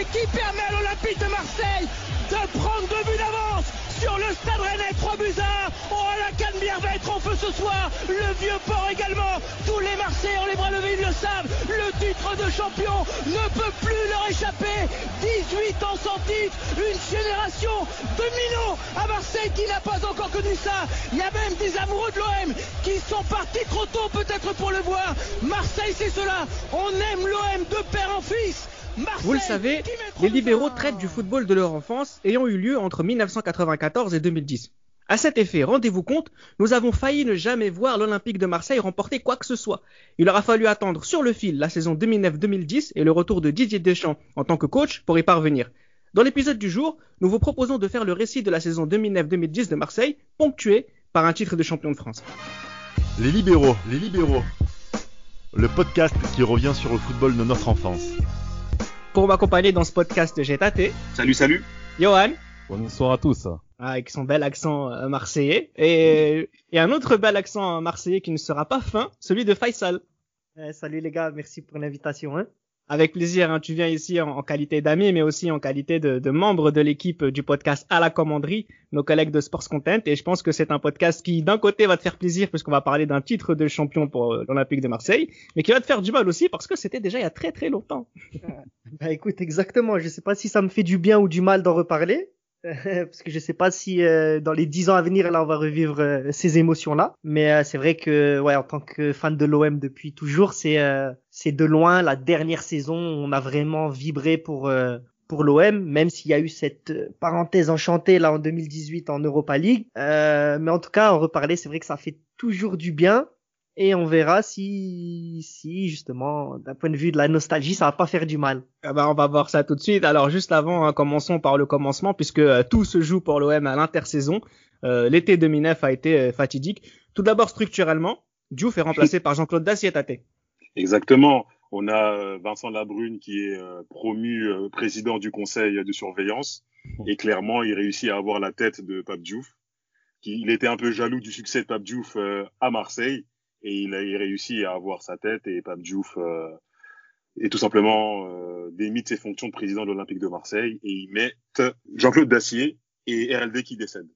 et qui permet à l'Olympique de Marseille de prendre deux buts d'avance sur le Stade Rennais 3 buts à 1. Oh, la Canebière va être en feu ce soir. Le vieux port également. Tous les Marseillais ont les bras levés, ils le savent. Le titre de champion ne peut plus leur échapper. 18 ans sans titre. Une génération de minots à Marseille qui n'a pas encore connu ça. Il y a même des amoureux de l'OM qui sont partis trop tôt peut-être pour le voir. Marseille, c'est cela. On aime l'OM de père en fils. Vous le savez, les libéraux traitent du football de leur enfance ayant eu lieu entre 1994 et 2010. À cet effet, rendez-vous compte, nous avons failli ne jamais voir l'Olympique de Marseille remporter quoi que ce soit. Il aura fallu attendre sur le fil la saison 2009-2010 et le retour de Didier Deschamps en tant que coach pour y parvenir. Dans l'épisode du jour, nous vous proposons de faire le récit de la saison 2009-2010 de Marseille, ponctué par un titre de champion de France. Les libéraux, les libéraux. Le podcast qui revient sur le football de notre enfance. Pour m'accompagner dans ce podcast, j'ai Tate. Salut, salut. Johan. Bonsoir à tous. Avec son bel accent euh, marseillais. Et, et un autre bel accent marseillais qui ne sera pas fin, celui de Faisal. Eh, salut les gars, merci pour l'invitation. Hein. Avec plaisir, hein, tu viens ici en, en qualité d'ami, mais aussi en qualité de, de membre de l'équipe du podcast à la commanderie, nos collègues de Sports Content. Et je pense que c'est un podcast qui, d'un côté, va te faire plaisir puisqu'on va parler d'un titre de champion pour euh, l'Olympique de Marseille, mais qui va te faire du mal aussi parce que c'était déjà il y a très très longtemps. Bah écoute, exactement. Je sais pas si ça me fait du bien ou du mal d'en reparler. parce que je sais pas si euh, dans les dix ans à venir là on va revivre euh, ces émotions là mais euh, c'est vrai que ouais en tant que fan de l'OM depuis toujours c'est euh, c'est de loin la dernière saison où on a vraiment vibré pour euh, pour l'OM même s'il y a eu cette parenthèse enchantée là en 2018 en Europa League. Mais en tout cas en reparler c'est vrai que ça fait toujours du bien et on verra si si justement d'un point de vue de la nostalgie ça va pas faire du mal Ah bah, on va voir ça tout de suite. Alors juste avant, hein, commençons par le commencement puisque euh, tout se joue pour l'OM à l'intersaison. Euh, L'été 2009 a été euh, fatidique. Tout d'abord structurellement, Diouf est remplacé par Jean-Claude Dacier Tate. Exactement. On a euh, Vincent Labrune qui est euh, promu euh, président du conseil de surveillance et clairement il réussit à avoir la tête de Pape Diouf. Qui, il était un peu jaloux du succès de Pape Diouf euh, à Marseille et il a il réussit à avoir sa tête et Pape Diouf euh, est tout simplement euh, démis de ses fonctions de président de l'Olympique de Marseille et il met Jean-Claude Dacier et RLD qui décèdent.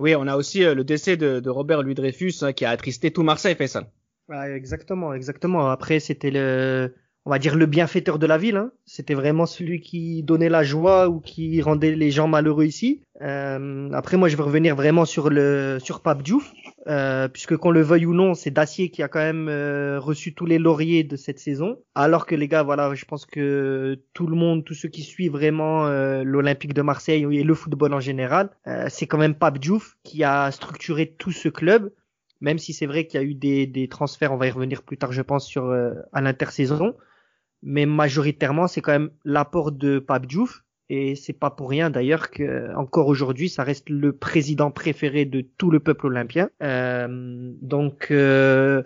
Oui, on a aussi euh, le décès de, de Robert Louis Dreyfus hein, qui a attristé tout Marseille, fait ça. Ouais, exactement, exactement. Après, c'était le, on va dire le bienfaiteur de la ville. Hein. C'était vraiment celui qui donnait la joie ou qui rendait les gens malheureux ici. Euh, après, moi, je veux revenir vraiment sur le sur Pape Diouf, euh, puisque qu'on le veuille ou non, c'est Dacier qui a quand même euh, reçu tous les lauriers de cette saison. Alors que les gars, voilà, je pense que tout le monde, tous ceux qui suivent vraiment euh, l'Olympique de Marseille et le football en général, euh, c'est quand même Pape Diouf qui a structuré tout ce club même si c'est vrai qu'il y a eu des, des transferts, on va y revenir plus tard, je pense, sur euh, à l'intersaison, mais majoritairement c'est quand même l'apport de Pape Diouf et c'est pas pour rien d'ailleurs que encore aujourd'hui ça reste le président préféré de tout le peuple olympien. Euh, donc euh,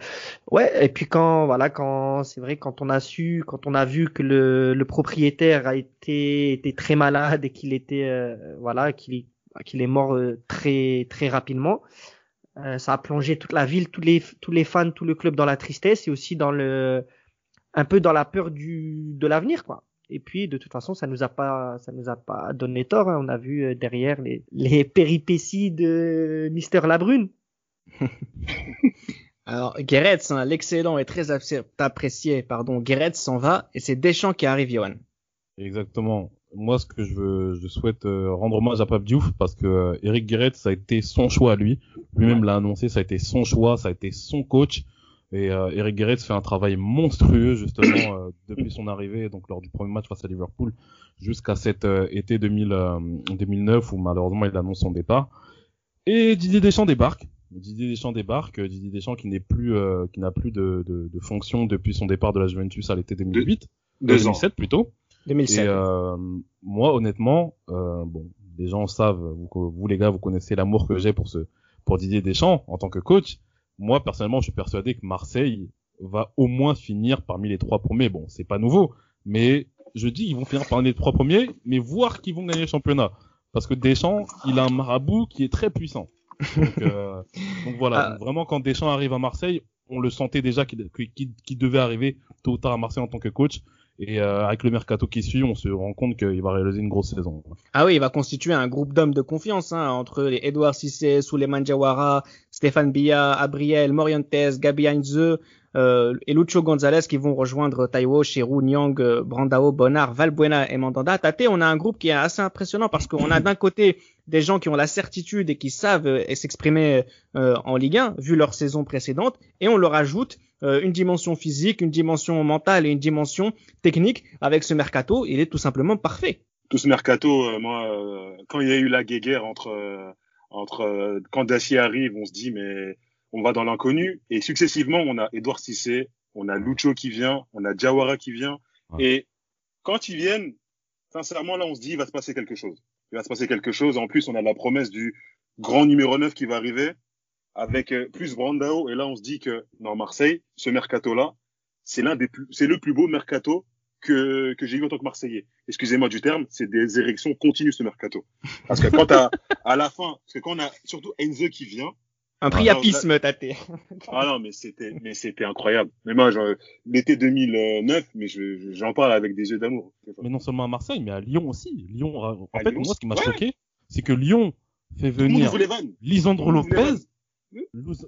ouais et puis quand voilà quand c'est vrai quand on a su quand on a vu que le, le propriétaire a été était très malade et qu'il était euh, voilà qu'il qu'il est mort euh, très très rapidement. Euh, ça a plongé toute la ville, tous les tous les fans, tout le club dans la tristesse et aussi dans le un peu dans la peur du de l'avenir quoi. Et puis de toute façon, ça nous a pas ça nous a pas donné tort. Hein. On a vu euh, derrière les les péripéties de Mister Labrune. Alors Guéretz, hein, l'excellent et très apprécié, pardon, Guéretz s'en va et c'est Deschamps qui arrive, Johan. Exactement. Moi, ce que je veux, je souhaite euh, rendre hommage à Pape Diouf parce que euh, Eric Guéret, ça a été son choix à lui. Lui-même l'a annoncé, ça a été son choix, ça a été son coach. Et euh, Eric Guéret fait un travail monstrueux justement euh, depuis son arrivée, donc lors du premier match face à Liverpool, jusqu'à cet euh, été 2000, euh, 2009 où malheureusement il annonce son départ. Et Didier Deschamps débarque. Didier Deschamps débarque. Didier Deschamps qui n'est plus, euh, qui n'a plus de, de, de fonction depuis son départ de la Juventus à l'été 2008, Deux ans. 2007 plutôt. 2007. Et euh, moi, honnêtement, euh, bon, les gens savent, vous, vous les gars, vous connaissez l'amour que j'ai pour ce, pour Didier Deschamps en tant que coach. Moi, personnellement, je suis persuadé que Marseille va au moins finir parmi les trois premiers. Bon, c'est pas nouveau, mais je dis ils vont finir parmi les trois premiers, mais voir qu'ils vont gagner le championnat. Parce que Deschamps, il a un marabout qui est très puissant. Donc, euh, donc voilà, Ah. Donc vraiment quand Deschamps arrive à Marseille, on le sentait déjà qu'il devait arriver tôt ou tard à Marseille en tant que coach. Et euh, avec le mercato qui suit, on se rend compte qu'il va réaliser une grosse saison. Ah oui, il va constituer un groupe d'hommes de confiance hein, entre les Edouard Cissé, Souleymane Diawara, Stéphane Bia, Abriel, Morientes, Gabi Heinze euh, et Lucho Gonzalez qui vont rejoindre Taiwo, Cherou, Nyang, euh, Brandao, Bonnard, Valbuena et Mandanda. Tate, on a un groupe qui est assez impressionnant parce qu'on a d'un côté des gens qui ont la certitude et qui savent euh, s'exprimer euh, en Ligue 1 vu leur saison précédente et on leur ajoute euh, une dimension physique, une dimension mentale et une dimension technique avec ce mercato, il est tout simplement parfait. Tout ce mercato, euh, moi, euh, quand il y a eu la guéguerre entre euh, entre quand Dacier arrive, on se dit mais on va dans l'inconnu et successivement on a Edouard Cissé, on a Lucho qui vient, on a Diawara qui vient Ouais. et quand ils viennent, sincèrement là on se dit il va se passer quelque chose. Il va se passer quelque chose. En plus on a la promesse du grand numéro 9 qui va arriver avec euh, plus Brandao et là on se dit que dans Marseille, ce mercato là, c'est l'un des plus c'est le plus beau mercato que que j'ai eu en tant que Marseillais. Excusez-moi du terme, c'est des érections continues ce mercato. Parce que quand à à la fin, parce que quand on a surtout Enzo qui vient, Un priapisme, Tate. ah non mais c'était mais c'était incroyable. Mais moi je- l'été 2009, mais je- je- j'en parle avec des yeux d'amour. Mais non seulement à Marseille, mais à Lyon aussi. Lyon, en À fait, Lyon moi, ce qui m'a choqué, c'est que Lyon fait venir. Lisandro Lopez.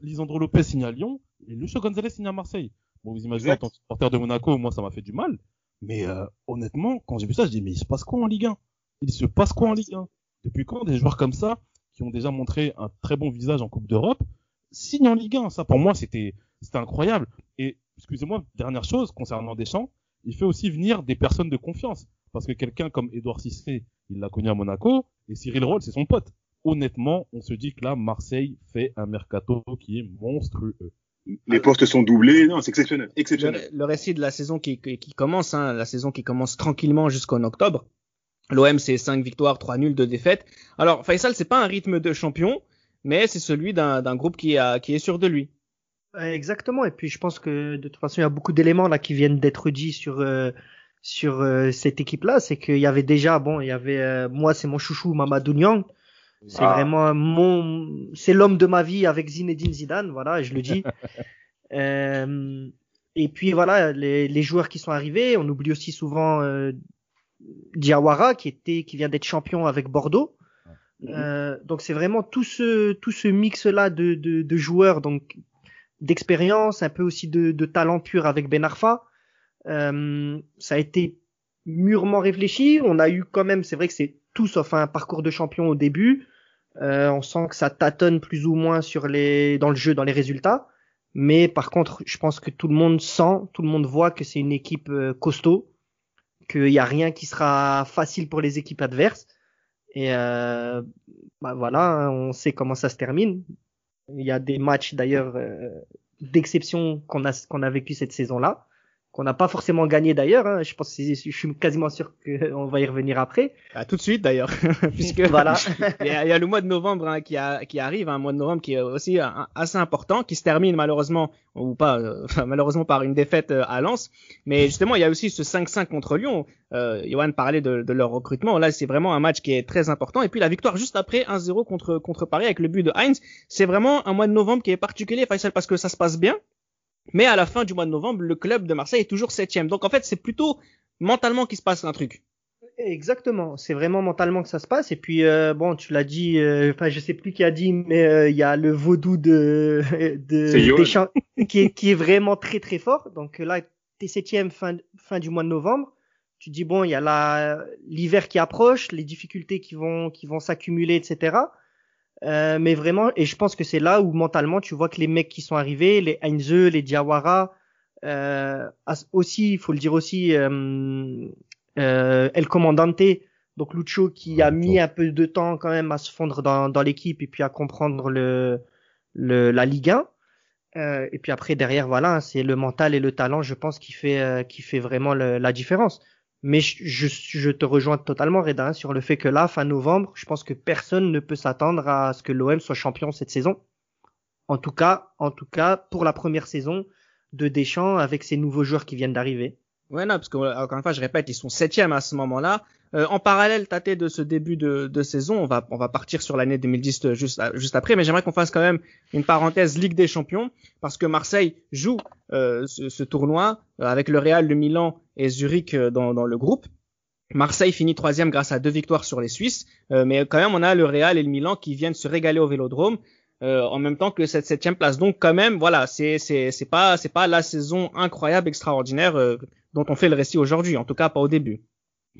Lisandro Lopez signe à Lyon et Lucho Gonzalez signe à Marseille. Bon, vous imaginez, en tant que supporter de Monaco, moi, ça m'a fait du mal. Mais euh, honnêtement, quand j'ai vu ça, je dis, mais il se passe quoi en Ligue 1 Il se passe quoi en Ligue 1 Depuis quand des joueurs comme ça, qui ont déjà montré un très bon visage en Coupe d'Europe, signent en Ligue 1 Ça, pour moi, c'était c'était incroyable. Et, excusez-moi, dernière chose, concernant Deschamps, il fait aussi venir des personnes de confiance. Parce que quelqu'un comme Edouard Cissé, il l'a connu à Monaco, et Cyril Roll, c'est son pote. Honnêtement, on se dit que là, Marseille fait un mercato qui est monstrueux. Les postes sont doublés, non, c'est exceptionnel, exceptionnel. Le, le récit de la saison qui, qui, qui commence, hein, la saison qui commence tranquillement jusqu'en octobre. L'OM, c'est 5 victoires, 3 nuls, 2 défaites. Alors, Faisal, c'est pas un rythme de champion, mais c'est celui d'un d'un groupe qui, a, qui est sûr de lui. Euh, Exactement. Et puis je pense que de toute façon, il y a beaucoup d'éléments là qui viennent d'être dits sur euh, sur euh, cette équipe-là. C'est qu'il y avait déjà, bon, il y avait euh, moi, c'est mon chouchou Mamadou Niang. C'est Ah. vraiment mon, c'est l'homme de ma vie avec Zinedine Zidane. Voilà, je le dis. Euh, et puis voilà, les, les joueurs qui sont arrivés. On oublie aussi souvent euh, Diawara qui était, qui vient d'être champion avec Bordeaux. Euh, donc c'est vraiment tout ce tout ce mix là de, de, de joueurs donc d'expérience, un peu aussi de, de talent pur avec Ben Arfa. Euh, ça a été mûrement réfléchi. On a eu quand même, c'est vrai que c'est tout sauf un parcours de champion au début. Euh, on sent que ça tâtonne plus ou moins dans le jeu, dans les résultats. Mais par contre, je pense que tout le monde sent, tout le monde voit que c'est une équipe euh, costaud, qu'il n'y a rien qui sera facile pour les équipes adverses. Et euh, bah voilà, hein, on sait comment ça se termine. Il y a des matchs d'ailleurs d'exception qu'on a qu'on a vécu cette saison-là, qu'on n'a pas forcément gagné d'ailleurs. Hein. Je pense, je suis quasiment sûr qu'on va y revenir après. Ah, tout de suite d'ailleurs, puisque Voilà. il, y a, il y a le mois de novembre hein, qui, a, qui arrive, un mois de novembre qui est aussi un- assez important, qui se termine malheureusement ou pas, euh, malheureusement par une défaite euh, à Lens. Mais justement, il y a aussi ce 5-5 contre Lyon. Euh, Johan parlait de, de leur recrutement. Là, c'est vraiment un match qui est très important. Et puis la victoire juste après 1-0 contre contre Paris avec le but de Heinz. C'est vraiment un mois de novembre qui est particulier, Faisal, parce que ça se passe bien. Mais à la fin du mois de novembre, le club de Marseille est toujours septième. Donc en fait, c'est plutôt mentalement qu'il se passe un truc. Exactement, c'est vraiment mentalement que ça se passe. Et puis euh, bon, tu l'as dit, euh, enfin je sais plus qui a dit, mais euh, il y a le vaudou de de. Deschamps qui est qui est vraiment très très fort. Donc là, t'es septième fin fin du mois de novembre. Tu dis bon, il y a la l'hiver qui approche, les difficultés qui vont qui vont s'accumuler, etc. Euh, mais vraiment, et je pense que c'est là où mentalement tu vois que les mecs qui sont arrivés, les Heinze, les Diawara, euh, aussi, il faut le dire aussi, euh, euh, El Comandante, donc Lucho qui a mis un peu de temps quand même à se fondre dans, dans l'équipe et puis à comprendre le, le la Ligue 1. Euh, et puis après derrière voilà, hein, c'est le mental et le talent, je pense, qui fait euh, qui fait vraiment le- la différence. Mais je, te rejoins totalement, Reda, hein, sur le fait que là, fin novembre, je pense que personne ne peut s'attendre à ce que l'OM soit champion cette saison. En tout cas, en tout cas, pour la première saison de Deschamps avec ces nouveaux joueurs qui viennent d'arriver. Ouais, non, parce que encore une fois, je répète, ils sont septièmes à ce moment-là. Euh, en parallèle, tâté de ce début de, de, saison, on va on va partir sur l'année 2010 euh, juste juste après, mais j'aimerais qu'on fasse quand même une parenthèse Ligue des Champions parce que Marseille joue euh, ce, ce, tournoi euh, avec le Real, le Milan et Zurich dans, dans le groupe. Marseille finit troisième grâce à deux victoires sur les Suisses, mais quand même on a le Real et le Milan qui viennent se régaler au Vélodrome. Euh, en même temps que cette septième place. Donc quand même, voilà, c'est c'est c'est pas c'est pas la saison incroyable, extraordinaire euh, dont on fait le récit aujourd'hui. En tout cas, pas au début.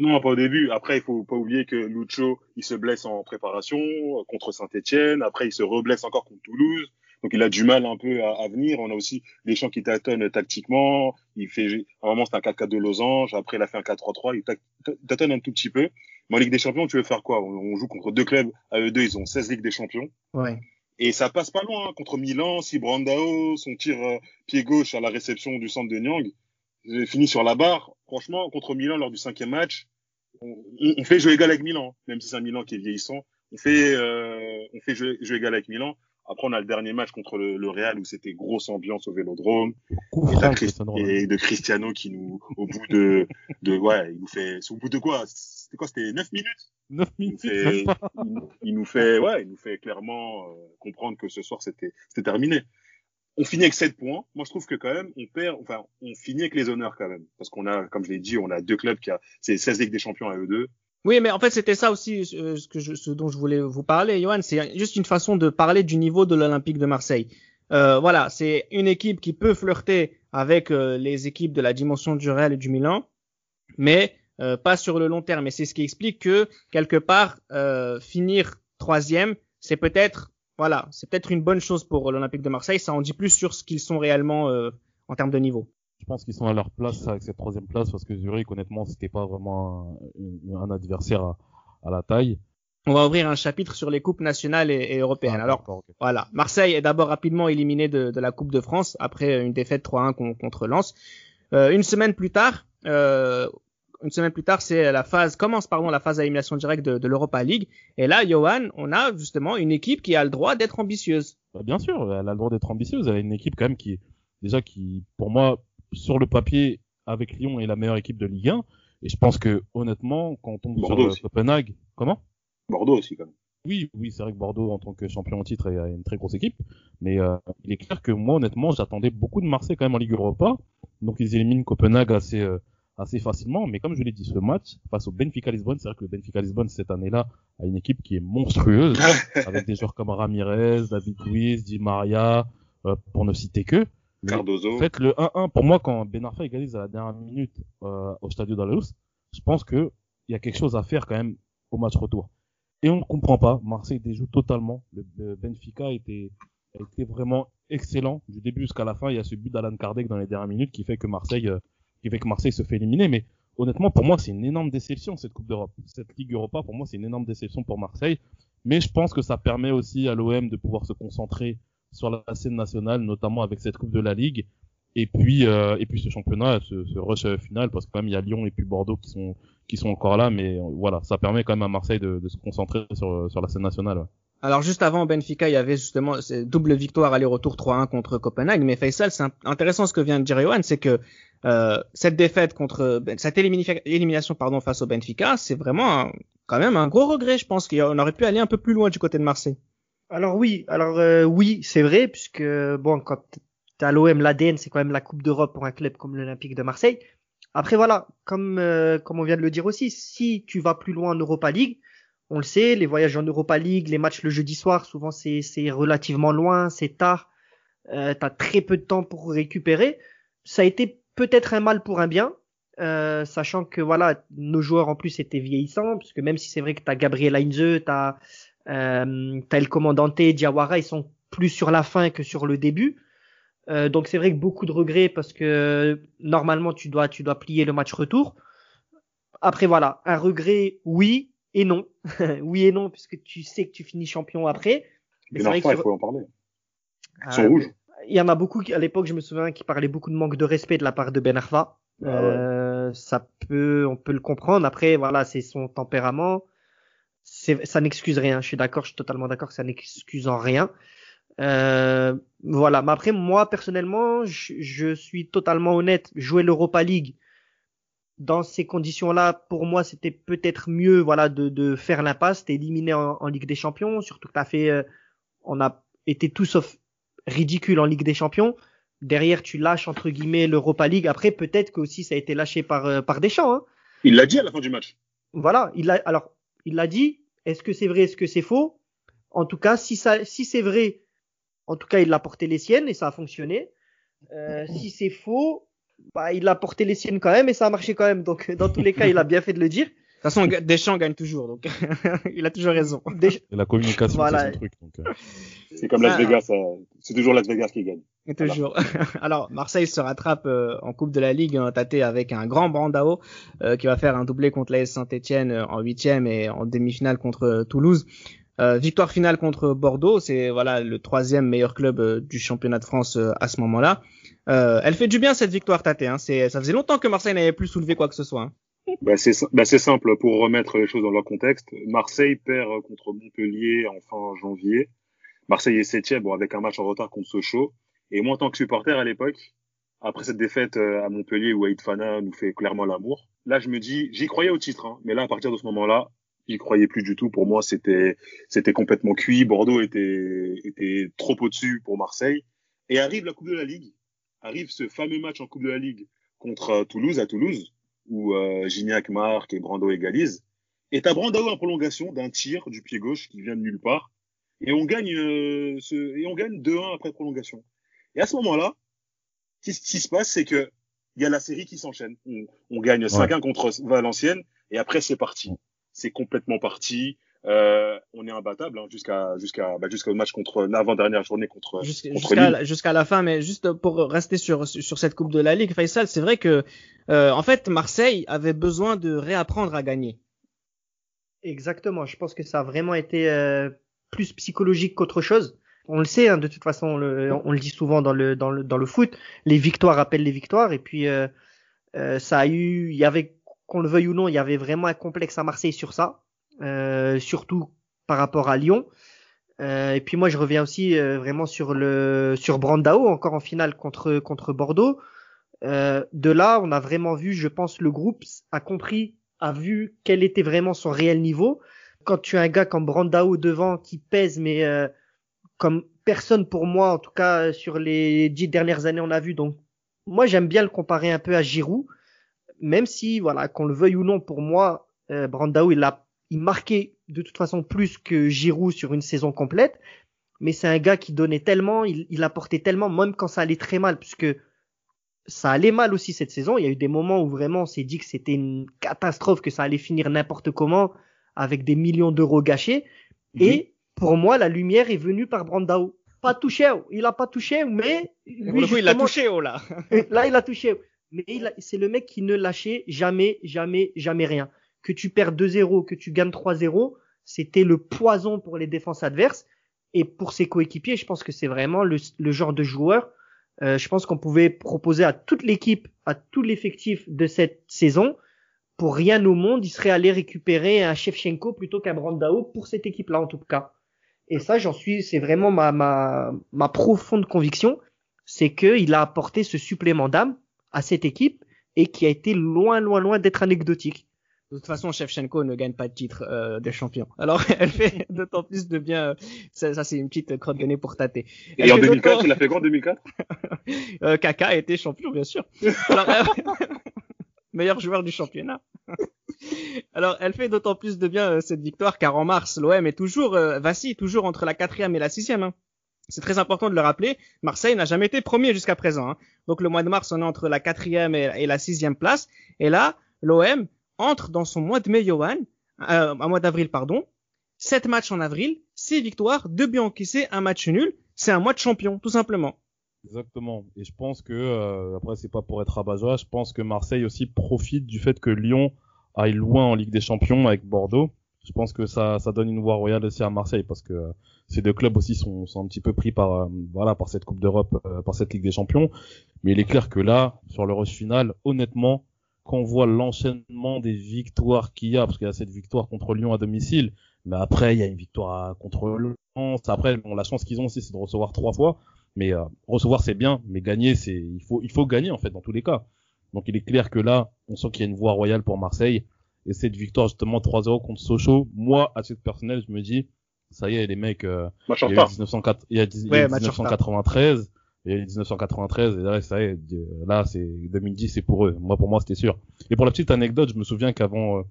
Non, pas au début. Après, il faut pas oublier que Lucho, il se blesse en préparation euh, contre Saint-Etienne. Après, il se reblesse encore contre Toulouse. Donc, il a du mal un peu à, à venir. On a aussi des champs qui tâtonnent tactiquement. Il fait, à un moment, c'est un 4-4 de losange. Après, il a fait un 4-3-3. Il tâtonne un tout petit peu. Mais en Ligue des Champions, tu veux faire quoi? On, joue contre deux clubs. À eux deux, ils ont 16 Ligues des Champions. Ouais. Et ça passe pas loin hein. contre Milan. Si Brandao, son tir euh, pied gauche à la réception du centre de Nyang, finit sur la barre. Franchement, contre Milan lors du cinquième match, on, on fait jeu égal avec Milan, même si c'est un Milan qui est vieillissant. On fait, euh, on fait jeu, jeu, égal avec Milan. Après, on a le dernier match contre le, le Real où c'était grosse ambiance au Vélodrome. Et, de Cristiano qui nous, au bout de, de ouais, il nous fait, au bout de quoi? C'était quoi? C'était 9 minutes? 9 minutes. Il nous fait, il, il nous fait, ouais, il nous fait clairement euh, comprendre que ce soir c'était, c'était terminé. On finit avec 7 points. Moi, je trouve que quand même, on perd, enfin, on finit avec les honneurs quand même. Parce qu'on a, comme je l'ai dit, on a deux clubs qui a, c'est 16 Ligues des Champions à eux deux. Oui, mais en fait, c'était ça aussi euh, ce, que je, ce dont je voulais vous parler, Johan. C'est juste une façon de parler du niveau de l'Olympique de Marseille. Euh, voilà, c'est une équipe qui peut flirter avec euh, les équipes de la dimension du Real et du Milan, mais euh, pas sur le long terme. Et c'est ce qui explique que quelque part euh, finir troisième, c'est peut-être voilà, c'est peut-être une bonne chose pour l'Olympique de Marseille. Ça en dit plus sur ce qu'ils sont réellement euh, en termes de niveau. Je pense qu'ils sont à leur place avec cette troisième place parce que Zurich, honnêtement, c'était pas vraiment un, un adversaire à, à, la taille. On va ouvrir un chapitre sur les coupes nationales et, et européennes. Ah, Alors okay. voilà, Marseille est d'abord rapidement éliminé de, de, la Coupe de France après une défaite 3-1 contre Lens. Euh, une semaine plus tard, euh, une semaine plus tard, c'est la phase commence pardon la phase d'élimination directe de, de l'Europa League. Et là, Johan, on a justement une équipe qui a le droit d'être ambitieuse. Bah, bien sûr, elle a le droit d'être ambitieuse. Elle a une équipe quand même qui déjà qui, pour moi, sur le papier, avec Lyon, est la meilleure équipe de Ligue 1. Et je pense que honnêtement, quand on tombe Bordeaux sur aussi. Copenhague, comment? Bordeaux aussi quand même. Oui, oui, c'est vrai que Bordeaux, en tant que champion en titre, est une très grosse équipe. Mais euh, il est clair que moi, honnêtement, j'attendais beaucoup de Marseille quand même en Ligue Europa. Donc ils éliminent Copenhague assez euh, assez facilement. Mais comme je l'ai dit, ce match face au Benfica Lisbonne, c'est vrai que le Benfica Lisbonne cette année-là a une équipe qui est monstrueuse, avec des joueurs comme Ramirez, David Luiz, Di Maria, euh, pour ne citer que. Mais Cardozo. Faites le 1-1. Pour moi, quand Ben Arfa égalise à la dernière minute euh, au Stadio Luz, je pense que il y a quelque chose à faire quand même au match retour. Et on ne comprend pas. Marseille déjoue totalement. Le, le Benfica était, a été vraiment excellent du début jusqu'à la fin. Il y a ce but d'Alan Kardec dans les dernières minutes qui fait que Marseille, euh, que Marseille se fait éliminer. Mais honnêtement, pour moi, c'est une énorme déception cette Coupe d'Europe. Cette Ligue Europa, pour moi, c'est une énorme déception pour Marseille. Mais je pense que ça permet aussi à l'OM de pouvoir se concentrer sur la scène nationale, notamment avec cette Coupe de la Ligue. Et puis, euh, et puis ce championnat, ce, ce rush final, parce que quand même il y a Lyon et puis Bordeaux qui sont qui sont encore là, mais voilà, ça permet quand même à Marseille de, de se concentrer sur sur la scène nationale. Alors juste avant Benfica, il y avait justement double victoire aller-retour 3-1 contre Copenhague. Mais Faisal, c'est intéressant ce que vient de dire Johan, c'est que euh, cette défaite contre cette élimination pardon face au Benfica, c'est vraiment quand même un gros regret. Je pense qu'on aurait pu aller un peu plus loin du côté de Marseille. Alors oui, alors euh, oui, c'est vrai puisque bon quand à l'OM l'ADN c'est quand même la Coupe d'Europe pour un club comme l'Olympique de Marseille. Après voilà, comme euh, comme on vient de le dire aussi, si tu vas plus loin en Europa League, on le sait, les voyages en Europa League, les matchs le jeudi soir, souvent c'est relativement loin, c'est tard, euh, t'as très peu de temps pour récupérer. Ça a été peut-être un mal pour un bien, euh, sachant que voilà nos joueurs en plus étaient vieillissants, puisque même si c'est vrai que t'as Gabriel Heinze, t'as euh, t'as le commandante Diawara, ils sont plus sur la fin que sur le début. Euh, donc c'est vrai que beaucoup de regrets parce que normalement tu dois tu dois plier le match retour. Après voilà, un regret oui et non, oui et non puisque tu sais que tu finis champion après. Mais, Mais il faut en parler. Ils sont euh, rouges. Il y en a beaucoup qui, à l'époque, je me souviens, qui parlaient beaucoup de manque de respect de la part de Ben Arfa. Ah ouais. euh, ça peut, on peut le comprendre. Après, voilà, c'est son tempérament. C'est, ça n'excuse rien. Je suis d'accord, je suis totalement d'accord que ça n'excuse en rien. Euh, voilà. Mais après, moi, personnellement, je, je, suis totalement honnête. Jouer l'Europa League, dans ces conditions-là, pour moi, c'était peut-être mieux, voilà, de, de faire l'impasse, t'es éliminé en, en, Ligue des Champions, surtout que t'as fait, euh, on a été tout sauf ridicule en Ligue des Champions. Derrière, tu lâches entre guillemets l'Europa League. Après, peut-être que aussi ça a été lâché par euh, par Deschamps. Hein. Il l'a dit à la fin du match. Voilà, il a alors il l'a dit. Est-ce que c'est vrai, est-ce que c'est faux? En tout cas, si ça, si c'est vrai, en tout cas, il a porté les siennes et ça a fonctionné. Euh, si c'est faux, bah, il a porté les siennes quand même et ça a marché quand même. Donc, dans tous les cas, il a bien fait de le dire. De toute façon, Deschamps gagne toujours, donc il a toujours raison. Desch... Et la communication, voilà. c'est son truc. Donc, euh... C'est comme Las Vegas, euh, c'est toujours Las Vegas qui gagne. Et toujours. Alors, Marseille se rattrape euh, en Coupe de la Ligue, hein, tâté avec un grand Brandao euh, qui va faire un doublé contre l'AS Saint-Etienne en huitième et en demi-finale contre Toulouse. victoire finale contre Bordeaux, c'est voilà le troisième meilleur club du championnat de France à ce moment-là. Elle fait du bien cette victoire tâté. Hein. C'est, ça faisait longtemps que Marseille n'avait plus soulevé quoi que ce soit. Hein. Bah c'est bah simple pour remettre les choses dans leur contexte. Marseille perd contre Montpellier en fin janvier. Marseille est septième, bon avec un match en retard contre Sochaux. Et moi en tant que supporter à l'époque, après cette défaite euh, à Montpellier où Aïd Fana nous fait clairement l'amour, là je me dis j'y croyais au titre, hein, mais là à partir de ce moment-là, j'y croyais plus du tout. Pour moi c'était c'était complètement cuit. Bordeaux était était trop au-dessus pour Marseille. Et arrive la Coupe de la Ligue, arrive ce fameux match en Coupe de la Ligue contre Toulouse à Toulouse où euh, Gignac marque et Brando égalise. Et t'as Brando en prolongation d'un tir du pied gauche qui vient de nulle part. Et on gagne euh, ce, et on gagne 2-1 après prolongation. Et à ce moment-là, ce qui se passe, c'est que il y a la série qui s'enchaîne. On, on, gagne 5-1 ouais. contre Valenciennes et après c'est parti. C'est complètement parti. Euh, on est imbattable hein, jusqu'à jusqu'à bah, jusqu'au match contre l'avant dernière journée contre jusqu'à la fin mais juste pour rester sur sur cette coupe de la ligue Faisal c'est vrai que euh, en fait Marseille avait besoin de réapprendre à gagner. Exactement. Je pense que ça a vraiment été euh, plus psychologique qu'autre chose. On le sait hein, de toute façon on le, on le dit souvent dans le dans le dans le foot les victoires appellent les victoires. Et puis euh, ça a eu il y avait qu'on le veuille ou non il y avait vraiment un complexe à Marseille sur ça. euh, surtout par rapport à Lyon. Euh, et puis moi je reviens aussi euh, vraiment sur le sur Brandao encore en finale contre contre Bordeaux. Euh, de là, on a vraiment vu, je pense, le groupe a compris, a vu quel était vraiment son réel niveau. Quand tu as un gars comme Brandao devant qui pèse, mais euh, comme personne pour moi, en tout cas sur les dix dernières années, on a vu. Donc moi j'aime bien le comparer un peu à Giroud, même si voilà qu'on le veuille ou non, pour moi, euh, Brandao il a il marquait de toute façon plus que Giroud sur une saison complète, mais c'est un gars qui donnait tellement, il, il apportait tellement, même quand ça allait très mal, puisque ça allait mal aussi cette saison. Il y a eu des moments où vraiment on s'est dit que c'était une catastrophe, que ça allait finir n'importe comment, avec des millions d'euros gâchés. Mmh. Et pour moi, la lumière est venue par Brandao. Pas touché, il a pas touché, mais lui, coup, il a touché, oh là. là, il a touché. Mais c'est le mec qui ne lâchait jamais, jamais, jamais rien que tu perds 2-0, que tu gagnes 3-0, c'était le poison pour les défenses adverses. Et pour ses coéquipiers, je pense que c'est vraiment le, genre de joueur. Euh, je pense qu'on pouvait proposer à toute l'équipe, à tout l'effectif de cette saison, pour rien au monde, il serait allé récupérer un Shevchenko plutôt qu'un Brandao pour cette équipe-là en tout cas. Et ça, j'en suis, c'est vraiment ma, ma, ma profonde conviction, c'est qu'il a apporté ce supplément d'âme à cette équipe et qui a été loin, loin, loin d'être anecdotique. De toute façon, Shevchenko ne gagne pas de titre euh, de champion. Alors, elle fait d'autant plus de bien. Ça, ça c'est une petite crotte gagnée pour tâter. Et en 2004, il a fait quoi en 2004 euh, Kaka a été champion, bien sûr. Alors, euh, meilleur joueur du championnat. Alors, elle fait d'autant plus de bien euh, cette victoire car en mars, l'OM est toujours euh, vacille toujours entre la quatrième et la sixième. Hein. C'est très important de le rappeler. Marseille n'a jamais été premier jusqu'à présent. Hein. Donc, le mois de mars, on est entre la quatrième et, et la sixième place. Et là, l'OM entre dans son mois de mai, Johan, euh, un mois d'avril, pardon. Sept matchs en avril, six victoires, deux buts encaissés, un match nul. C'est un mois de champion, tout simplement. Exactement. Et je pense que, euh, après, c'est pas pour être rabat je pense que Marseille aussi profite du fait que Lyon aille loin en Ligue des Champions avec Bordeaux. Je pense que ça, ça donne une voie royale aussi à Marseille parce que euh, ces deux clubs aussi sont, sont un petit peu pris par, euh, voilà, par cette Coupe d'Europe, euh, par cette Ligue des Champions. Mais il est clair que là, sur le rush final, honnêtement, qu'on voit l'enchaînement des victoires qu'il y a, parce qu'il y a cette victoire contre Lyon à domicile, mais après il y a une victoire contre Lens. Après, bon, la chance qu'ils ont aussi, c'est de recevoir trois fois. Mais euh, recevoir c'est bien, mais gagner c'est il faut il faut gagner en fait dans tous les cas. Donc il est clair que là, on sent qu'il y a une voie royale pour Marseille. Et cette victoire justement 3-0 contre Sochaux, moi, à titre personnel, je me dis, ça y est, les mecs, euh, il y a eu 1904 il y a, il y a 1993, eu 1993, et là, ça là, c'est 2010, c'est pour eux. Moi, pour moi, c'était sûr. Et pour la petite anecdote, je me souviens qu'avant, euh,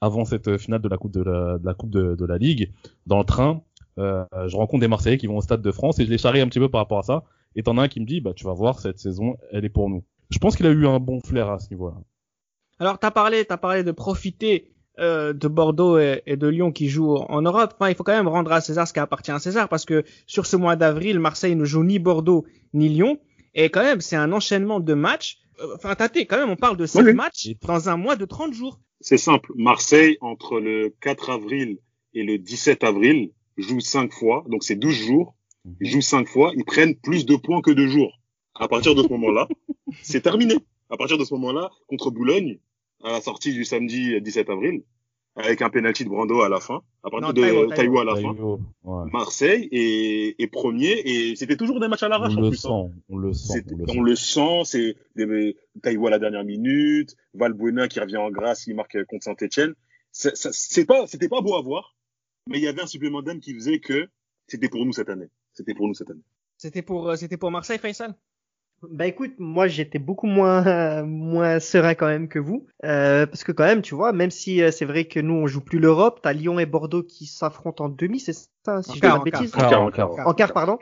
avant cette finale de la coupe de la, de la coupe de, de, la ligue, dans le train, euh, je rencontre des Marseillais qui vont au stade de France et je les charrie un petit peu par rapport à ça. Et t'en as un qui me dit, bah tu vas voir, cette saison, elle est pour nous. Je pense qu'il a eu un bon flair à ce niveau-là. Alors t'as parlé, t'as parlé de profiter euh, de Bordeaux et, de Lyon qui jouent en Europe. Enfin, il faut quand même rendre à César ce qui appartient à César parce que sur ce mois d'avril, Marseille ne joue ni Bordeaux ni Lyon. Et quand même, c'est un enchaînement de matchs. Euh, enfin, Tate, quand même, on parle de 7 matchs dans un mois de 30 jours. C'est simple. Marseille, entre le 4 avril et le 17 avril, joue 5 fois. Donc, c'est 12 jours. Ils mhm. jouent 5 fois. Ils prennent plus de points que de jours. À partir de ce moment-là, c'est terminé. À partir de ce moment-là, contre Boulogne, à la sortie du samedi 17 avril, avec un penalty de Brando à la fin, à partir de Taïwo à la fin. Marseille est, est, premier et c'était toujours des matchs à l'arrache en plus. Sent, hein. On le sent, on le sent. c'est Taïwo à la dernière minute, Valbuena qui revient en grâce, il marque contre Saint-Etienne. C'est pas, c'était pas beau à voir, mais il y avait un supplément d'âme qui faisait que c'était pour nous cette année. C'était pour nous cette année. C'était pour, euh, c'était pour Marseille, Faisal? Bah écoute, moi j'étais beaucoup moins moins serein quand même que vous, euh, parce que quand même, tu vois, même si euh, c'est vrai que nous on joue plus l'Europe, t'as Lyon et Bordeaux qui s'affrontent en demi, c'est ça, si je dis pas de bêtises, en quart, en quart, en quart, pardon.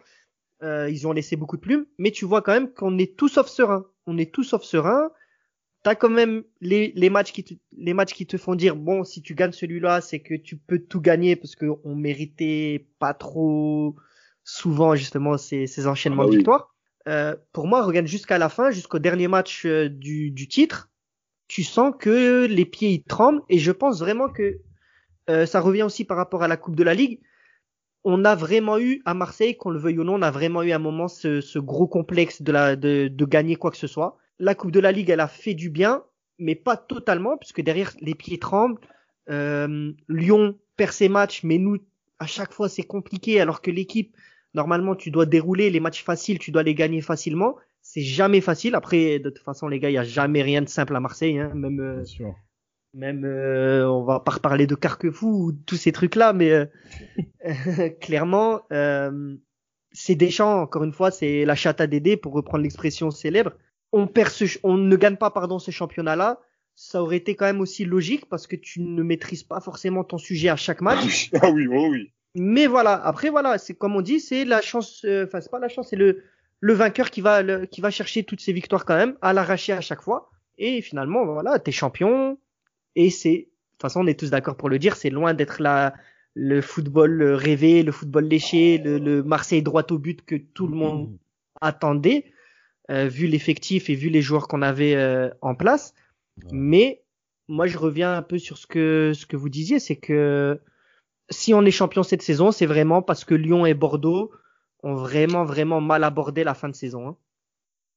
Euh, ils ont laissé beaucoup de plumes, mais tu vois quand même qu'on est tous sauf serein. On est tous sauf serein. T'as quand même les, les matchs qui te, les matchs qui te font dire bon si tu gagnes celui-là c'est que tu peux tout gagner parce que on méritait pas trop souvent justement ces, ces enchaînements ah bah de victoires. Euh, pour moi, regarde jusqu'à la fin, jusqu'au dernier match euh, du, du, titre, tu sens que les pieds ils tremblent et je pense vraiment que euh, ça revient aussi par rapport à la Coupe de la Ligue. On a vraiment eu à Marseille, qu'on le veuille ou non, on a vraiment eu un moment ce, ce gros complexe de, la, de, de, gagner quoi que ce soit. La Coupe de la Ligue, elle a fait du bien, mais pas totalement, puisque derrière les pieds tremblent. Euh, Lyon perd ses matchs, mais nous, à chaque fois, c'est compliqué, alors que l'équipe, Normalement, tu dois dérouler les matchs faciles, tu dois les gagner facilement. C'est jamais facile. Après, de toute façon, les gars, il y a jamais rien de simple à Marseille. Hein. Même, euh, même, euh, on va pas reparler de Carquefou ou tous ces trucs-là, mais euh, clairement, euh, c'est Deschamps. Encore une fois, c'est la chatte à Dédé pour reprendre l'expression célèbre. On perd on ne gagne pas pardon ce championnat-là ça aurait été quand même aussi logique parce que tu ne maîtrises pas forcément ton sujet à chaque match. Ah oui, oh oui mais voilà, après voilà, c'est comme on dit, c'est la chance, euh, enfin c'est pas la chance, c'est le le vainqueur qui va qui va chercher toutes ses victoires quand même, à l'arracher à chaque fois. Et finalement, voilà, t'es champion. Et c'est, de toute façon, on est tous d'accord pour le dire, c'est loin d'être la le football rêvé, le football léché, le, le, Marseille droit au but que tout le monde attendait, euh, vu l'effectif et vu les joueurs qu'on avait euh, en place. Mais moi, je reviens un peu sur ce que ce que vous disiez, c'est que si on est champion cette saison, c'est vraiment parce que Lyon et Bordeaux ont vraiment, vraiment mal abordé la fin de saison. Hein.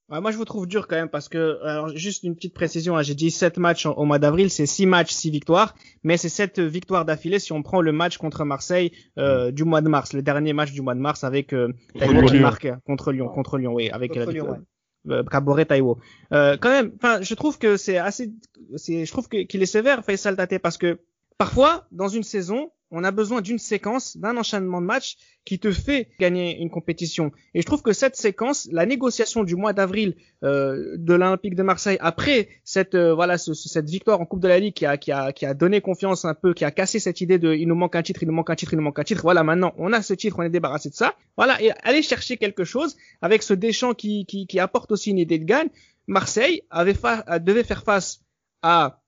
Ouais, moi, je vous trouve dur quand même parce que, alors, juste une petite précision, hein, j'ai dit 7 matchs au mois d'avril, c'est 6 matchs, 6 victoires, mais c'est 7 victoires d'affilée si on prend le match contre Marseille euh, du mois de mars, le dernier match du mois de mars avec euh, qui marque contre Lyon, contre Lyon, oui, avec contre Lyon, ouais. Caboret Taïwo. Euh, quand même, enfin, je trouve que c'est assez, c'est, je trouve qu'il est sévère, Faisal Tate, parce que parfois, dans une saison, on a besoin d'une séquence, d'un enchaînement de matchs qui te fait gagner une compétition. Et je trouve que cette séquence, la négociation du mois d'avril euh, de l'Olympique de Marseille après cette euh, voilà cette victoire en Coupe de la Ligue qui a, qui a qui a donné confiance un peu, qui a cassé cette idée de il nous manque un titre, il nous manque un titre, il nous manque un titre. Voilà, maintenant on a ce titre, on est débarrassé de ça. Voilà, et aller chercher quelque chose avec ce Deschamps qui qui, qui apporte aussi une idée de gagne. Marseille avait devait faire face à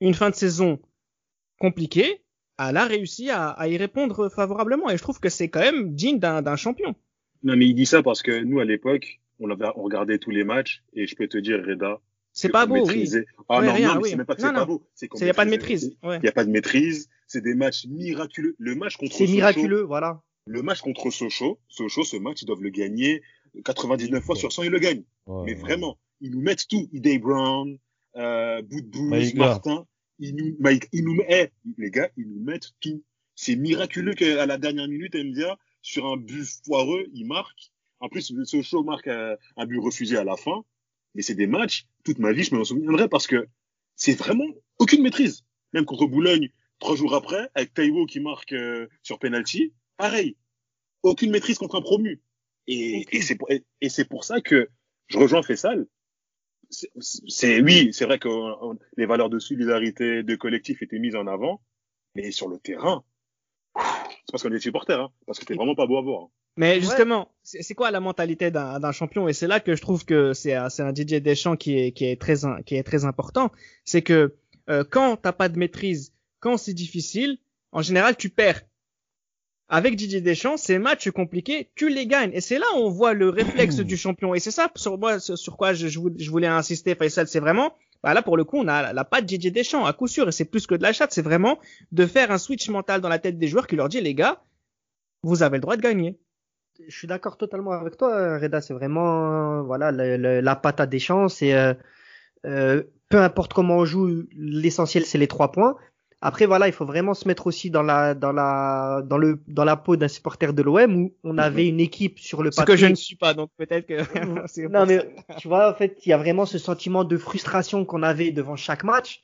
une fin de saison compliquée elle a réussi à, y répondre favorablement. Et je trouve que c'est quand même digne d'un champion. Non, mais il dit ça parce que nous, à l'époque, on, on regardait tous les matchs et je peux te dire, Reda. C'est pas beau, oui. Ah non, non, c'est même pas que c'est pas beau. C'est qu'il n'y a pas de maîtrise. Il n'y a pas de maîtrise. C'est des matchs miraculeux. Le match contre C'est miraculeux, voilà. Le match contre Sochaux, Sochaux, ce match, ils doivent le gagner 99 fois sur 100, ils le gagnent. mais vraiment, ils nous mettent tout. Idey Brown, euh, Boudbou, Martin ils nous, ils nous, les gars, ils nous mettent tout. C'est miraculeux qu'à la dernière minute, MDA, sur un but foireux, il marque. En plus, ce show marque un, but refusé à la fin. mais c'est des matchs, toute ma vie, je me souviendrai parce que c'est vraiment aucune maîtrise. Même contre Boulogne, trois jours après, avec Taiwo qui marque euh, sur penalty, pareil. Aucune maîtrise contre un promu. Et, et c'est pour, et, c'est pour ça que je rejoins Fessal. C'est oui, c'est vrai que les valeurs de solidarité, de collectif étaient mises en avant, mais sur le terrain, c'est parce qu'on est supporter, hein, parce que c'est vraiment pas beau à voir. Hein. Mais justement, c'est quoi la mentalité d'un champion? Et c'est là que je trouve que c'est un DJ Deschamps qui est, qui est, très, qui est très important. C'est que euh, quand t'as pas de maîtrise, quand c'est difficile, en général, tu perds. Avec Didier Deschamps, ces matchs compliqués, tu les gagnes. Et c'est là où on voit le réflexe du champion. Et c'est ça sur moi, sur quoi je, je voulais insister, Faisal. C'est vraiment, bah là pour le coup, on a la patte Didier Deschamps à coup sûr. Et c'est plus que de la chatte. C'est vraiment de faire un switch mental dans la tête des joueurs qui leur dit, les gars, vous avez le droit de gagner je suis d'accord totalement avec toi, Reda. C'est vraiment voilà la patte à des chances et euh, euh, peu importe comment on joue, l'essentiel c'est les trois points. Après voilà, il faut vraiment se mettre aussi dans la dans la dans le dans la peau d'un supporter de l'OM où on avait une équipe sur le papier. Ce que je ne suis pas, donc peut-être que. non mais tu vois en fait il y a vraiment ce sentiment de frustration qu'on avait devant chaque match.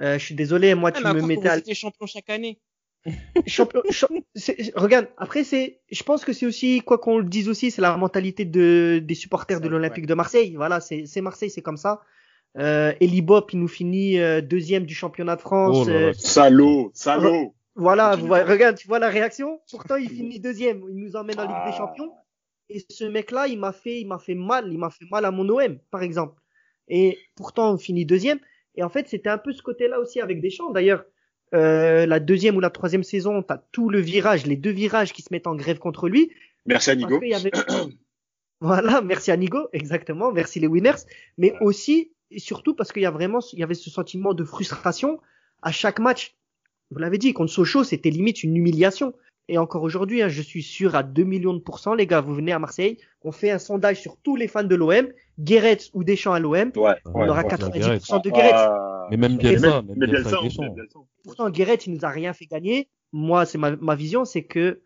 Euh, je suis désolé, moi ah, tu me mettais. Vous champion chaque année champion, regarde, après c'est, je pense que c'est aussi quoi qu'on le dise aussi, c'est la mentalité de des supporters de l'Olympique de Marseille. Voilà, c'est c'est Marseille, c'est comme ça. Euh, Eli Bop, il nous finit euh, deuxième du championnat de France. Oh euh, salaud, salaud. Voilà, regarde, tu vois la réaction? Pourtant, il finit deuxième. Il nous emmène en Ligue des ah. Champions. Et ce mec-là, il m'a fait, il m'a fait mal. Il m'a fait mal à mon OM, par exemple. Et pourtant, on finit deuxième. Et en fait, c'était un peu ce côté-là aussi avec Deschamps. D'ailleurs, euh, la deuxième ou la troisième saison, tu as tout le virage, les deux virages qui se mettent en grève contre lui. Merci à Nigo. voilà, merci à Nigo, exactement, merci les winners, mais aussi et surtout parce qu'il y a vraiment, il y avait ce sentiment de frustration à chaque match. Vous l'avez dit, contre Sochaux, c'était limite une humiliation. Et encore aujourd'hui, hein, je suis sûr à 2 millions de pourcents, les gars, vous venez à Marseille, on fait un sondage sur tous les fans de l'OM, Guéret ou Deschamps à l'OM, ouais, on aura 90% de Guéret. Ah. mais même Bielsa, même, même Bielsa, Pourtant, Guéret, il nous a rien fait gagner. Moi, c'est ma, ma vision, c'est que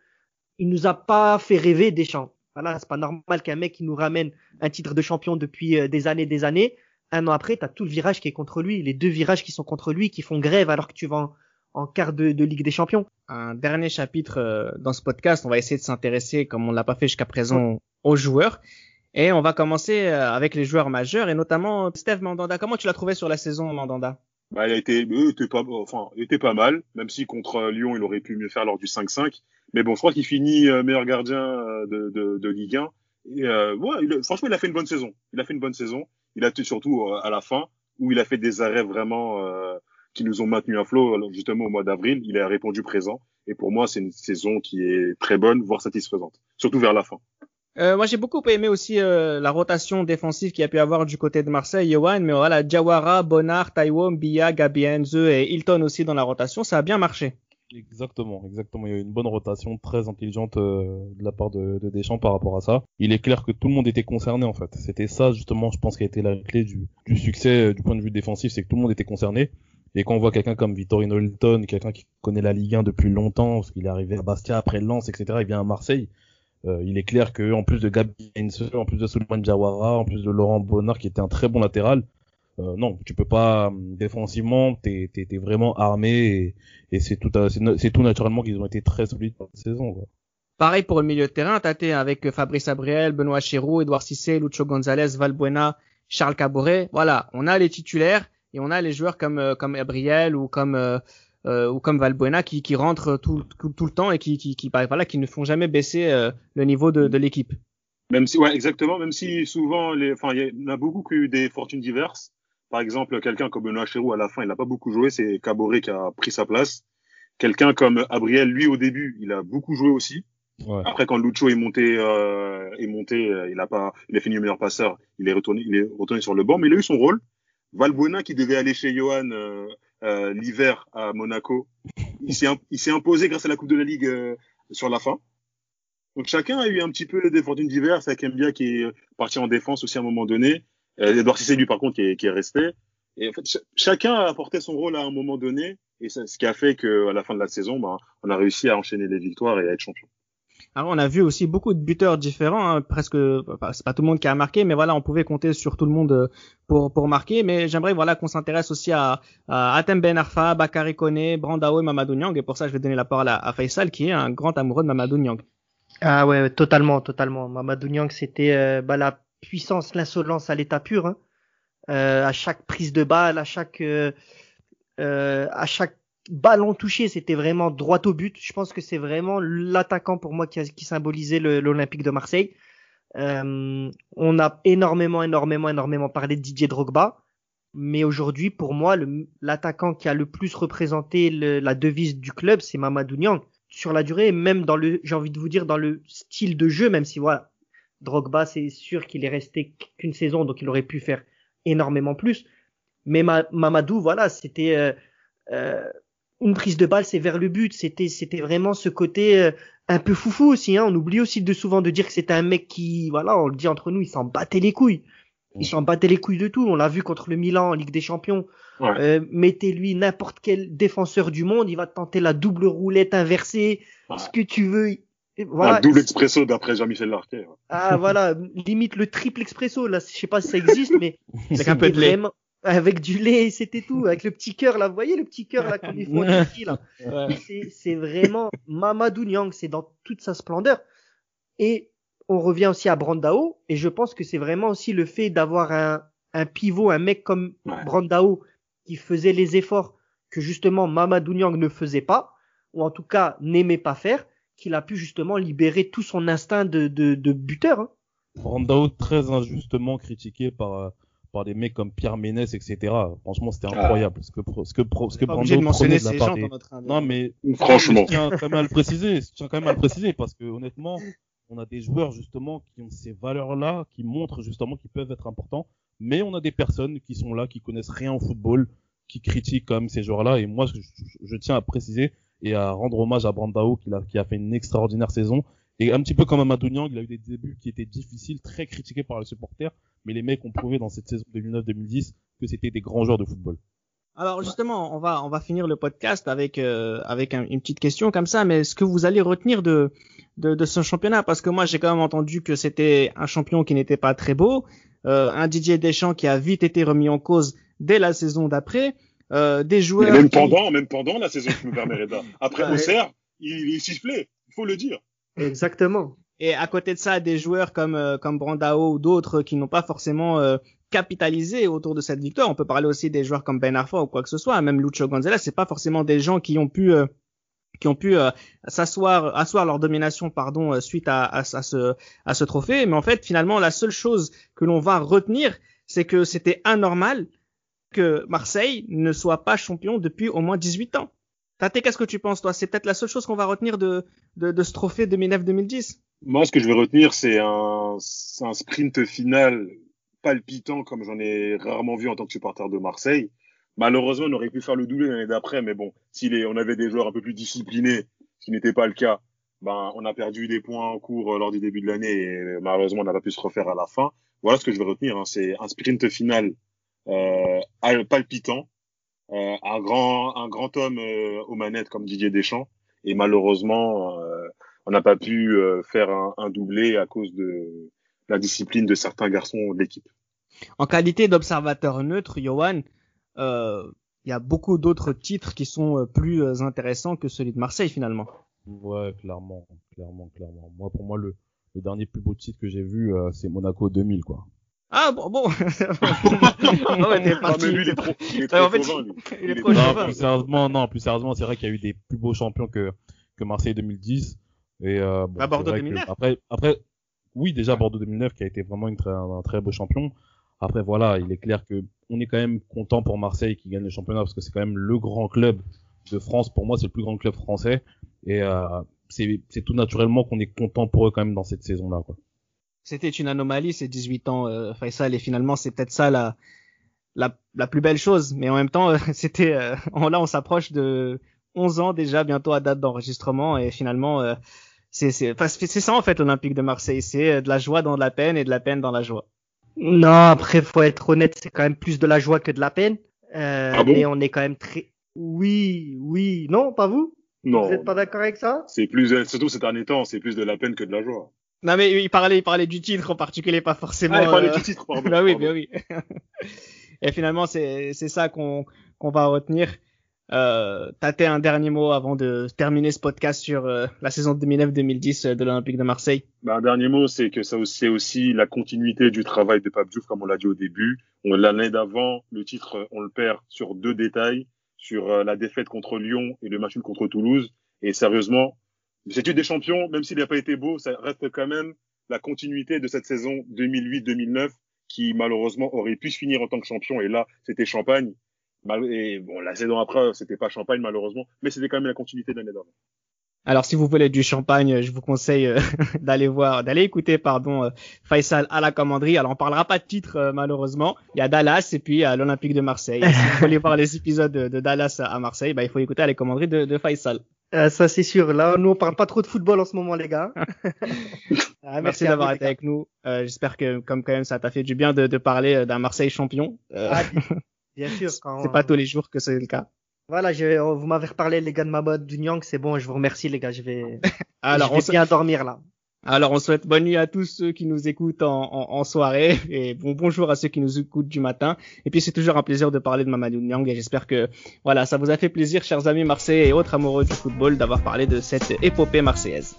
il nous a pas fait rêver Deschamps. Voilà, c'est pas normal qu'un mec qui nous ramène un titre de champion depuis euh, des années, des années. Un an après, t'as tout le virage qui est contre lui, les deux virages qui sont contre lui, qui font grève alors que tu vas en quart de, de, Ligue des Champions. Un dernier chapitre euh, dans ce podcast, on va essayer de s'intéresser, comme on l'a pas fait jusqu'à présent, aux joueurs. Et on va commencer euh, avec les joueurs majeurs et notamment Steve Mandanda. Comment tu l'as trouvé sur la saison, Mandanda? Bah, il a été, il était pas, enfin, il était pas mal, même si contre euh, Lyon, il aurait pu mieux faire lors du 5-5. Mais bon, je crois qu'il finit meilleur gardien de, de, de, Ligue 1. Et, euh, ouais, il, franchement, il a fait une bonne saison. Il a fait une bonne saison. Il a été surtout à la fin où il a fait des arrêts vraiment qui nous ont maintenu à flot justement au mois d'avril. Il a répondu présent. Et pour moi, c'est une saison qui est très bonne, voire satisfaisante, surtout vers la fin. Euh, moi, j'ai beaucoup aimé aussi euh, la rotation défensive qu'il a pu avoir du côté de Marseille, Johan, mais voilà, Jawara, Bonnard, Taiwo, Bia, Gabi et Hilton aussi dans la rotation, ça a bien marché. Exactement, exactement. Il y a eu une bonne rotation très intelligente euh, de la part de, de, Deschamps par rapport à ça. Il est clair que tout le monde était concerné en fait. C'était ça justement, je pense, qui a été la clé du, du succès du point de vue défensif, c'est que tout le monde était concerné. Et quand on voit quelqu'un comme Vittorino Hilton, quelqu'un qui connaît la Ligue 1 depuis longtemps, parce qu'il est arrivé à Bastia après Lens, etc., il vient à Marseille, euh, il est clair que en plus de Gabi en plus de Souleymane Jawara, en plus de Laurent Bonnard qui était un très bon latéral, euh, non, tu peux pas défensivement, t'es es, vraiment armé et, c'est tout c'est tout naturellement qu'ils ont été très solides pour la saison. Quoi. Pareil pour le milieu de terrain, t'as avec Fabrice Abriel, Benoît Chéroux, Edouard Cissé, Lucho Gonzalez, Valbuena, Charles Caboret. Voilà, on a les titulaires et on a les joueurs comme euh, comme Gabriel ou comme euh, euh, ou comme Valbuena qui, qui rentrent tout, tout, le temps et qui, qui, qui, bah, voilà, qui ne font jamais baisser le niveau de, de l'équipe. Même si, ouais, exactement. Même si souvent, les, enfin, il y en a beaucoup qui ont eu des fortunes diverses. Par exemple, quelqu'un comme Benoît Chéroux, à la fin, il n'a pas beaucoup joué. C'est Caboret qui a pris sa place. Quelqu'un comme Abriel, lui, au début, il a beaucoup joué aussi. Ouais. Après, quand Lucho est monté, euh, est monté, il a pas, il a fini meilleur passeur. Il est retourné, il est retourné sur le banc, mais il a eu son rôle. Valbuena qui devait aller chez Johan euh, euh, l'hiver à Monaco, il s'est imposé grâce à la Coupe de la Ligue euh, sur la fin. Donc chacun a eu un petit peu des fortunes diverses, avec Mbia qui est parti en défense aussi à un moment donné. Edouard Cissé, lui, par contre, qui est, qui est resté. Et en fait, chacun a apporté son rôle à un moment donné, et ce qui a fait qu'à la fin de la saison, bah, on a réussi à enchaîner les victoires et à être champion. Alors on a vu aussi beaucoup de buteurs différents, hein, presque, c'est pas tout le monde qui a marqué, mais voilà, on pouvait compter sur tout le monde euh, pour pour marquer. Mais j'aimerais voilà qu'on s'intéresse aussi à, à Atem Ben Arfa, Bakary Kone, Brandao et Mamadou Niang. Et pour ça, je vais donner la parole à, à Faisal, qui est un grand amoureux de Mamadou Niang. Ah ouais, totalement, totalement. Mamadou Niang, c'était euh, bah, la puissance, l'insolence à l'état pur. Hein. Euh, à chaque prise de balle, à chaque euh, à chaque ballon touché, c'était vraiment droit au but. Je pense que c'est vraiment l'attaquant pour moi qui, a, qui symbolisait l'Olympique de Marseille. Euh, on a énormément, énormément, énormément parlé de Didier Drogba, mais aujourd'hui, pour moi, l'attaquant qui a le plus représenté le, la devise du club, c'est Mamadou Niang. Sur la durée, même dans le, j'ai envie de vous dire, dans le style de jeu, même si voilà, Drogba, c'est sûr qu'il est resté qu'une saison, donc il aurait pu faire énormément plus. Mais Mamadou, voilà, c'était euh, euh, une prise de balle, c'est vers le but. C'était, c'était vraiment ce côté euh, un peu foufou aussi. Hein. On oublie aussi de souvent de dire que c'était un mec qui, voilà, on le dit entre nous, il s'en battait les couilles. Il s'en battait les couilles de tout. On l'a vu contre le Milan en Ligue des Champions. Euh, mettez-lui n'importe quel défenseur du monde, il va tenter la double roulette inversée, ce que tu veux. Voilà. Un double expresso d'après Jean-Michel Larquet. Ah voilà, limite le triple expresso. Là, je sais pas si ça existe, mais c'est un peu de lait avec du lait, c'était tout, avec le petit cœur là, vous voyez le petit cœur là qu'on lui ici là. C'est vraiment Mamadou Niang, c'est dans toute sa splendeur. Et on revient aussi à Brandao, et je pense que c'est vraiment aussi le fait d'avoir un, un pivot, un mec comme Brandao qui faisait les efforts que justement Mamadou Niang ne faisait pas, ou en tout cas n'aimait pas faire, qu'il a pu justement libérer tout son instinct de, de, de buteur. Hein. Brandao très injustement critiqué par euh, par des mecs comme Pierre Ménès, etc. Franchement, c'était ah. incroyable. Ce que, ce que, ce que Brando prenait de la part des... Non, mais franchement, je tiens quand même à le préciser. Je tiens quand même à le préciser parce que honnêtement, on a des joueurs justement qui ont ces valeurs-là, qui montrent justement qu'ils peuvent être importants, mais on a des personnes qui sont là, qui connaissent rien au football, qui critiquent quand même ces joueurs-là. Et moi, je, je, tiens à préciser et à rendre hommage à Brandao qui a, qui a fait une extraordinaire saison. Et un petit peu comme Amadou Niang, il a eu des débuts qui étaient difficiles, très critiqués par les supporters, mais les mecs ont prouvé dans cette saison 2009-2010 que c'était des grands joueurs de football. Alors justement, on va on va finir le podcast avec euh, avec une petite question comme ça. Mais est-ce que vous allez retenir de de, de ce championnat? Parce que moi j'ai quand même entendu que c'était un champion qui n'était pas très beau, euh, un Didier Deschamps qui a vite été remis en cause dès la saison d'après, euh, des joueurs. même pendant même pendant la saison, je me permets Après Auxerre, il, il sifflait, il faut le dire. Exactement. Et à côté de ça, des joueurs comme euh, comme Brandao ou d'autres qui n'ont pas forcément euh, capitalisé autour de cette victoire. On peut parler aussi des joueurs comme Ben Arfa ou quoi que ce soit. Même Lucho Gonzalez, c'est pas forcément des gens qui ont pu euh, qui ont pu s'asseoir asseoir leur domination pardon suite à, à, ce à ce trophée. Mais en fait, finalement, la seule chose que l'on va retenir, c'est que c'était anormal que Marseille ne soit pas champion depuis au moins 18 ans. Tate, qu'est-ce que tu penses, toi? C'est peut-être la seule chose qu'on va retenir de, de, de ce trophée 2009-2010 Moi, ce que je vais retenir, c'est un, un sprint final palpitant, comme j'en ai rarement vu en tant que supporter de Marseille. Malheureusement, on aurait pu faire le doublé l'année d'après, mais bon, si on avait des joueurs un peu plus disciplinés, ce qui n'était pas le cas, ben, on a perdu des points en cours euh, lors du début de l'année et malheureusement, on n'a pas pu se refaire à la fin. Voilà ce que je vais retenir. Hein. C'est un sprint final euh, palpitant, euh, un grand un grand homme euh, aux manettes comme Didier Deschamps et malheureusement euh, on n'a pas pu faire un, un, doublé à cause de la discipline de certains garçons de l'équipe. En qualité d'observateur neutre, Johan, il y a beaucoup d'autres titres qui sont plus intéressants que celui de Marseille finalement. Ouais, clairement, clairement, clairement. Moi, pour moi, le, le dernier plus beau titre que j'ai vu, c'est Monaco 2000, quoi. Ah bon bon. non mais t'es parti. lui, il est trop, il est trop en fait, il, est trop non, plus sérieusement, non, plus sérieusement, c'est vrai qu'il y a eu des plus beaux champions que que Marseille 2010 et euh, bon, Bordeaux 2009. Après après oui, déjà Bordeaux 2009 qui a été vraiment une très, un, très beau champion. Après voilà, il est clair que on est quand même content pour Marseille qui gagne le championnat parce que c'est quand même le grand club de France. Pour moi, c'est le plus grand club français et euh, c'est c'est tout naturellement qu'on est content pour eux quand même dans cette saison là quoi c'était une anomalie ces 18 ans euh, Faisal et finalement c'est peut-être ça la, la, la plus belle chose. Mais en même temps euh, c'était euh, là on s'approche de 11 ans déjà bientôt à date d'enregistrement. Et finalement euh, c'est c'est c'est ça en fait l'Olympique de Marseille. C'est euh, de la joie dans la peine et de la peine dans la joie. Non après faut être honnête c'est quand même plus de la joie que de la peine. Euh, ah bon? mais on est quand même très oui oui non pas vous? Non. Vous n'êtes pas d'accord avec ça? C'est plus, surtout ces derniers temps, c'est plus de la peine que de la joie. Non mais il parlait, il parlait du titre en particulier, pas forcément. Ah, il parlait euh, du titre, pardon. bah oui, pardon. bah oui. Et finalement, c'est c'est ça qu'on qu'on va retenir. Euh, T'as un dernier mot avant de terminer ce podcast sur euh, la saison 2009-2010 de l'Olympique de Marseille. Bah, un dernier mot, c'est que ça aussi, c'est aussi la continuité du travail de Pape Diouf, comme on l'a dit au début. On l'année d'avant, le titre, on le perd sur deux détails, sur euh, la défaite contre Lyon et le match contre Toulouse. Et sérieusement, c'est des champions, même s'il n'a pas été beau, ça reste quand même la continuité de cette saison 2008-2009 qui malheureusement aurait pu se finir en tant que champion. Et là, c'était Champagne. Et bon, la saison après, c'était pas Champagne malheureusement, mais c'était quand même la continuité de l'année d'avant. Alors si vous voulez du champagne, je vous conseille euh, d'aller voir, d'aller écouter pardon euh, Faisal à la commanderie. Alors on parlera pas de titre euh, malheureusement. Il y a Dallas et puis a l'Olympique de Marseille. Si vous voulez voir les épisodes de, de Dallas à Marseille, bah, il faut écouter à la commanderie de, de Faisal. Euh, Ça c'est sûr. Là, nous on parle pas trop de football en ce moment, les gars. Ah, Merci à d'avoir été avec nous. Euh, J'espère que comme quand même ça t'a fait du bien de, de parler d'un Marseille champion. Ah, bien sûr. Quand... c'est pas tous les jours que c'est le cas. Voilà, je... vous m'avez reparlé, les gars de ma mode du Nyang, c'est bon. Je vous remercie, les gars. Je vais, Alors je on, vais bien dormir là. alors on souhaite bonne nuit à tous ceux qui nous écoutent en, en, en soirée et bon bonjour à ceux qui nous écoutent du matin. Et puis c'est toujours un plaisir de parler de Mamadou Niang et j'espère que voilà ça vous a fait plaisir chers amis marseillais et autres amoureux du football d'avoir parlé de cette épopée marseillaise.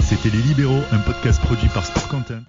C'était Les Libéraux, un podcast produit par Sport Content.